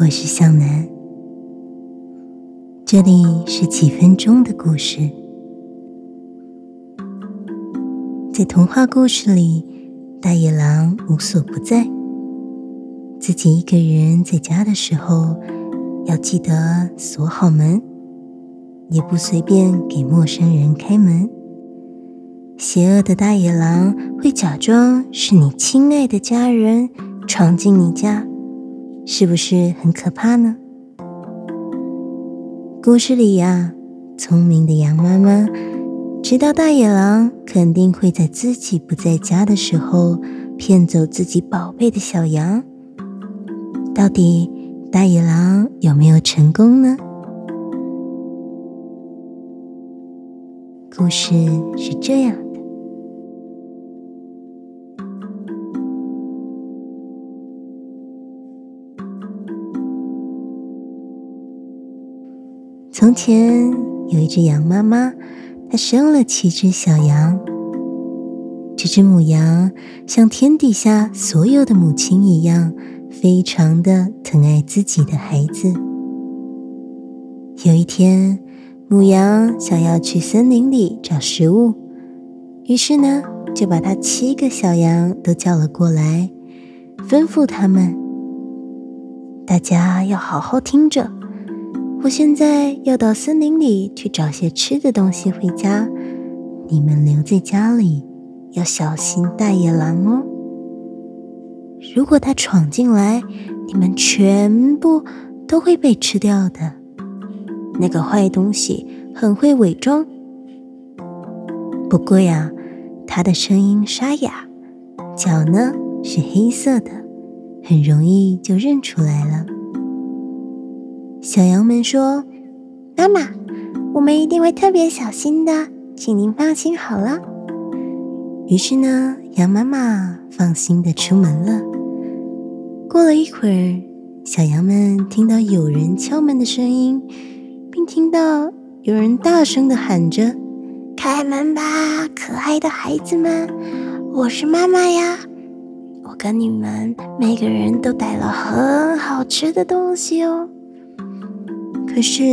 我是向南，这里是几分钟的故事。在童话故事里，大野狼无所不在。自己一个人在家的时候，要记得锁好门，也不随便给陌生人开门。邪恶的大野狼会假装是你亲爱的家人闯进你家。是不是很可怕呢？故事里呀，聪明的羊妈妈知道大野狼肯定会在自己不在家的时候骗走自己宝贝的小羊。到底大野狼有没有成功呢？故事是这样。从前有一只羊妈妈，它生了七只小羊。这只母羊像天底下所有的母亲一样，非常的疼爱自己的孩子。有一天，母羊想要去森林里找食物，于是呢，就把它七个小羊都叫了过来，吩咐他们：大家要好好听着。我现在要到森林里去找些吃的东西回家，你们留在家里要小心大野狼哦。如果他闯进来，你们全部都会被吃掉的。那个坏东西很会伪装，不过呀，他的声音沙哑，脚呢是黑色的，很容易就认出来了。小羊们说：“妈妈，我们一定会特别小心的，请您放心好了。”于是呢，羊妈妈放心的出门了。过了一会儿，小羊们听到有人敲门的声音，并听到有人大声的喊着：“开门吧，可爱的孩子们，我是妈妈呀！我跟你们每个人都带了很好吃的东西哦。”可是，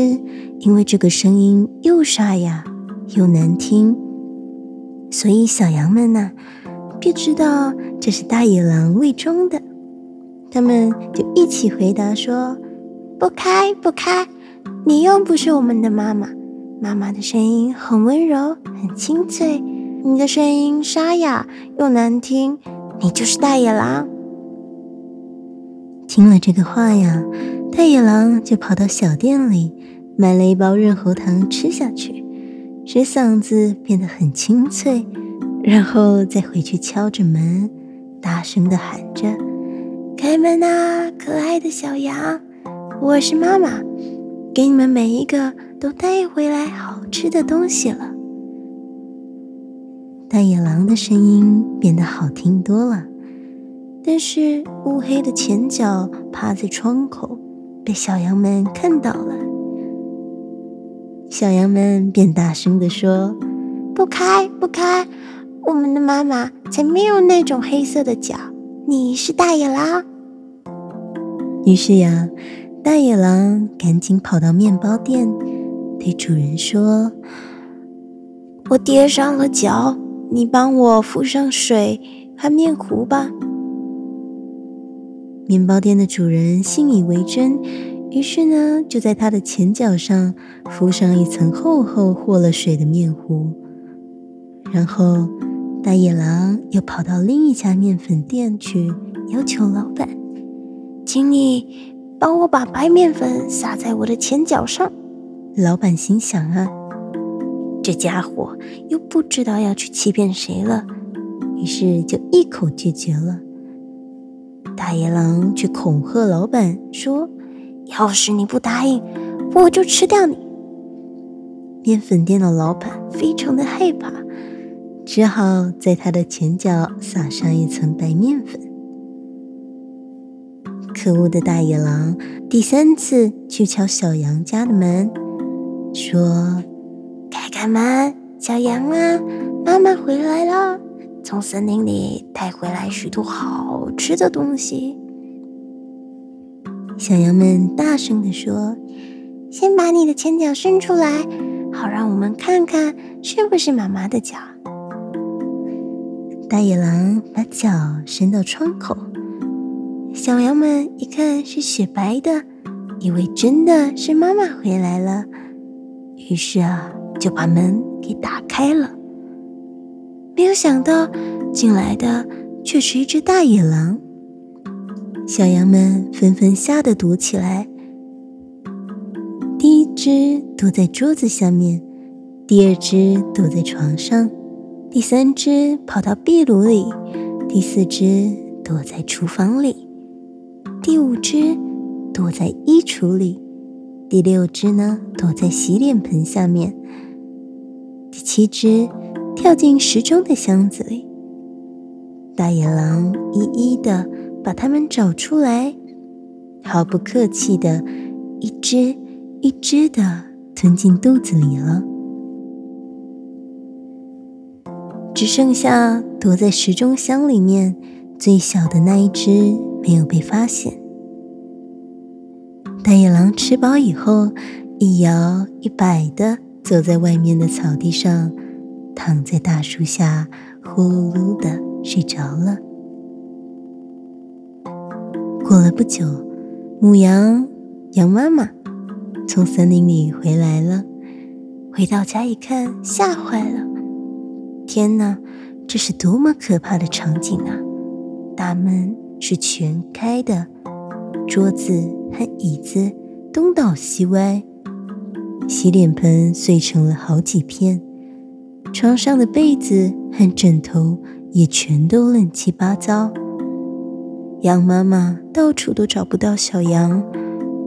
因为这个声音又沙哑又难听，所以小羊们呢，便知道这是大野狼伪装的。他们就一起回答说：“不开，不开！你又不是我们的妈妈。妈妈的声音很温柔，很清脆。你的声音沙哑又难听，你就是大野狼。”听了这个话呀。大野狼就跑到小店里买了一包润喉糖吃下去，使嗓子变得很清脆，然后再回去敲着门，大声的喊着：“开门啊，可爱的小羊，我是妈妈，给你们每一个都带回来好吃的东西了。”大野狼的声音变得好听多了，但是乌黑的前脚趴在窗口。被小羊们看到了，小羊们便大声地说：“不开，不开！我们的妈妈才没有那种黑色的脚，你是大野狼。”于是呀，大野狼赶紧跑到面包店，对主人说：“我跌伤了脚，你帮我敷上水和面糊吧。”面包店的主人信以为真，于是呢，就在他的前脚上敷上一层厚厚和了水的面糊。然后，大野狼又跑到另一家面粉店去，要求老板：“请你帮我把白面粉撒在我的前脚上。”老板心想啊，这家伙又不知道要去欺骗谁了，于是就一口拒绝了。大野狼却恐吓老板说：“要是你不答应，我就吃掉你。”面粉店的老板非常的害怕，只好在他的前脚撒上一层白面粉。可恶的大野狼第三次去敲小羊家的门，说：“开开门，小羊啊，妈妈回来了。”从森林里带回来许多好吃的东西。小羊们大声地说：“先把你的前脚伸出来，好让我们看看是不是妈妈的脚。”大野狼把脚伸到窗口，小羊们一看是雪白的，以为真的是妈妈回来了，于是啊，就把门给打开了。没有想到，进来的却是一只大野狼。小羊们纷纷吓得躲起来。第一只躲在桌子下面，第二只躲在床上，第三只跑到壁炉里，第四只躲在厨房里，第五只躲在衣橱里，第六只呢躲在洗脸盆下面，第七只跳进时钟的箱子里。大野狼一一的。把它们找出来，毫不客气的一只一只的吞进肚子里了。只剩下躲在时钟箱里面最小的那一只没有被发现。大野狼吃饱以后，一摇一摆的走在外面的草地上，躺在大树下，呼噜噜的睡着了。过了不久，母羊羊妈妈从森林里回来了。回到家一看，吓坏了！天哪，这是多么可怕的场景啊！大门是全开的，桌子和椅子东倒西歪，洗脸盆碎成了好几片，床上的被子和枕头也全都乱七八糟。羊妈妈到处都找不到小羊，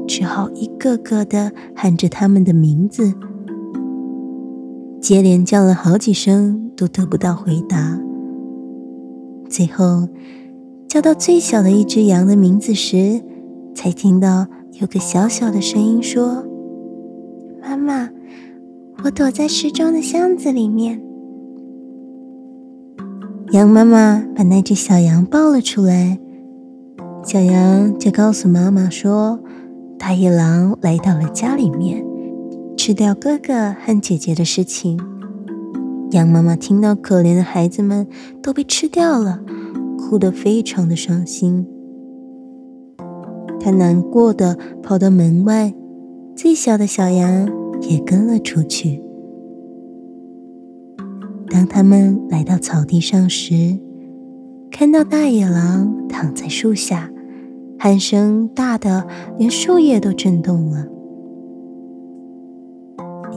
只好一个个的喊着他们的名字，接连叫了好几声，都得不到回答。最后叫到最小的一只羊的名字时，才听到有个小小的声音说：“妈妈，我躲在时钟的箱子里面。”羊妈妈把那只小羊抱了出来。小羊就告诉妈妈说：“大野狼来到了家里面，吃掉哥哥和姐姐的事情。”羊妈妈听到可怜的孩子们都被吃掉了，哭得非常的伤心。她难过的跑到门外，最小的小羊也跟了出去。当他们来到草地上时，看到大野狼躺在树下，鼾声大的连树叶都震动了。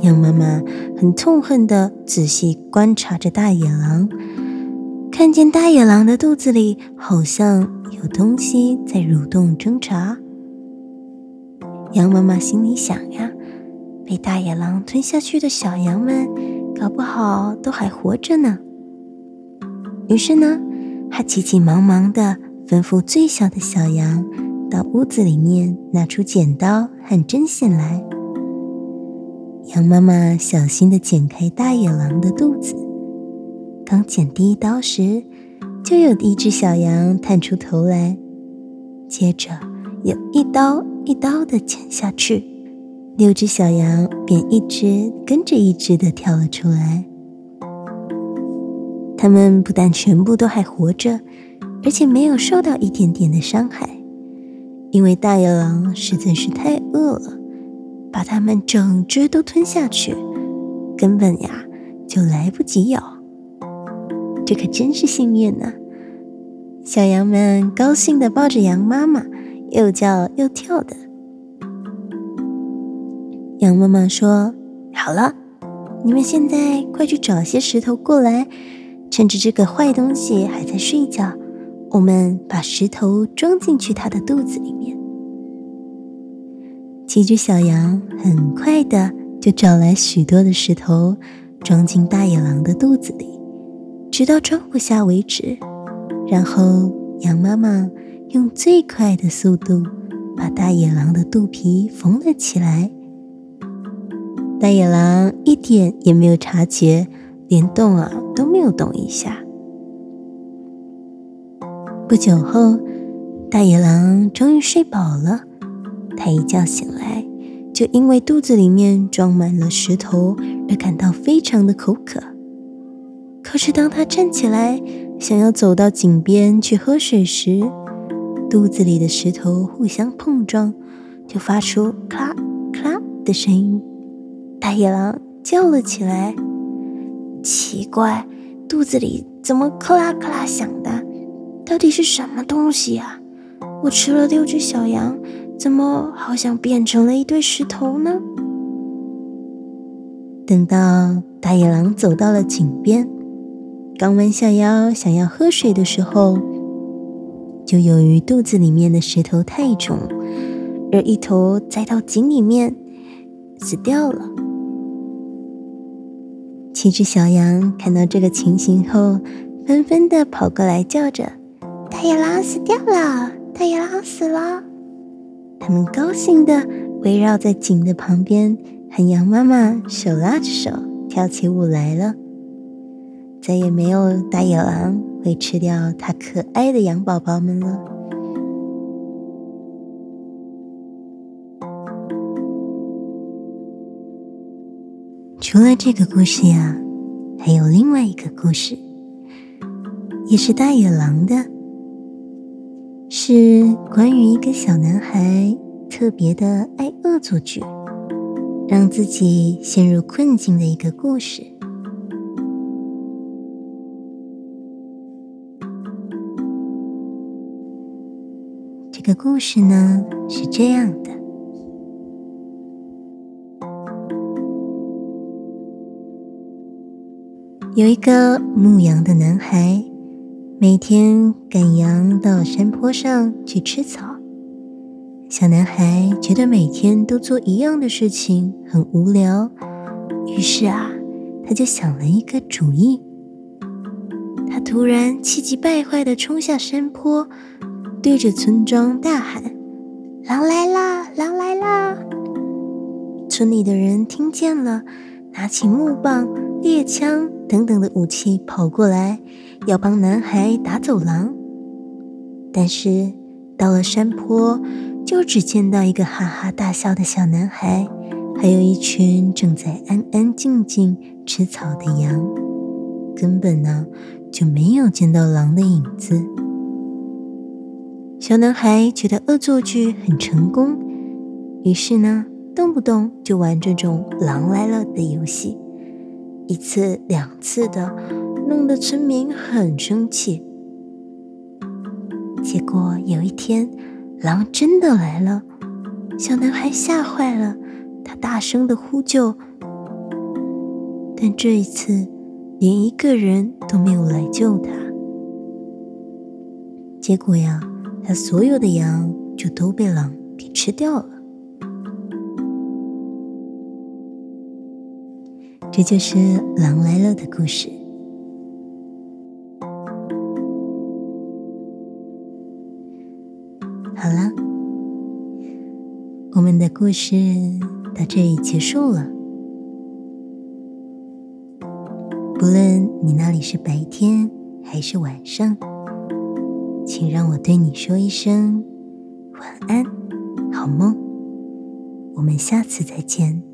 羊妈妈很痛恨的仔细观察着大野狼，看见大野狼的肚子里好像有东西在蠕动挣扎。羊妈妈心里想呀，被大野狼吞下去的小羊们，搞不好都还活着呢。于是呢。他急急忙忙地吩咐最小的小羊到屋子里面拿出剪刀和针线来。羊妈妈小心地剪开大野狼的肚子，刚剪第一刀时，就有一只小羊探出头来，接着又一刀一刀地剪下去，六只小羊便一只跟着一只的跳了出来。他们不但全部都还活着，而且没有受到一点点的伤害，因为大野狼实在是太饿了，把它们整只都吞下去，根本呀就来不及咬。这可真是幸运呢！小羊们高兴的抱着羊妈妈，又叫又跳的。羊妈妈说：“好了，你们现在快去找些石头过来。”趁着这个坏东西还在睡觉，我们把石头装进去它的肚子里面。几只小羊很快的就找来许多的石头，装进大野狼的肚子里，直到装不下为止。然后羊妈妈用最快的速度把大野狼的肚皮缝了起来。大野狼一点也没有察觉。连动啊都没有动一下。不久后，大野狼终于睡饱了，他一觉醒来，就因为肚子里面装满了石头而感到非常的口渴。可是当他站起来想要走到井边去喝水时，肚子里的石头互相碰撞，就发出“咔咔”的声音。大野狼叫了起来：“奇怪，肚子里怎么克拉克拉响的？到底是什么东西呀？我吃了六只小羊。”怎么好像变成了一堆石头呢？等到大野狼走到了井边，刚弯下腰想要喝水的时候，就由于肚子里面的石头太重，而一头栽到井里面，死掉了。七只小羊看到这个情形后，纷纷的跑过来叫着：“大野狼死掉了！大野狼死了！”他们高兴的围绕在井的旁边，和羊妈妈手拉着手跳起舞来了。再也没有大野狼会吃掉它可爱的羊宝宝们了。除了这个故事呀，还有另外一个故事，也是大野狼的。是关于一个小男孩特别的爱恶作剧，让自己陷入困境的一个故事。这个故事呢是这样的：有一个牧羊的男孩。每天赶羊到山坡上去吃草，小男孩觉得每天都做一样的事情很无聊，于是啊，他就想了一个主意。他突然气急败坏的冲下山坡，对着村庄大喊：“狼来啦！狼来啦！”村里的人听见了，拿起木棒、猎枪等等的武器跑过来。要帮男孩打走狼，但是到了山坡，就只见到一个哈哈大笑的小男孩，还有一群正在安安静静吃草的羊，根本呢就没有见到狼的影子。小男孩觉得恶作剧很成功，于是呢，动不动就玩这种“狼来了”的游戏，一次两次的。弄得村民很生气。结果有一天，狼真的来了，小男孩吓坏了，他大声的呼救，但这一次连一个人都没有来救他。结果呀，他所有的羊就都被狼给吃掉了。这就是狼来了的故事。好了，我们的故事到这里结束了。不论你那里是白天还是晚上，请让我对你说一声晚安，好梦。我们下次再见。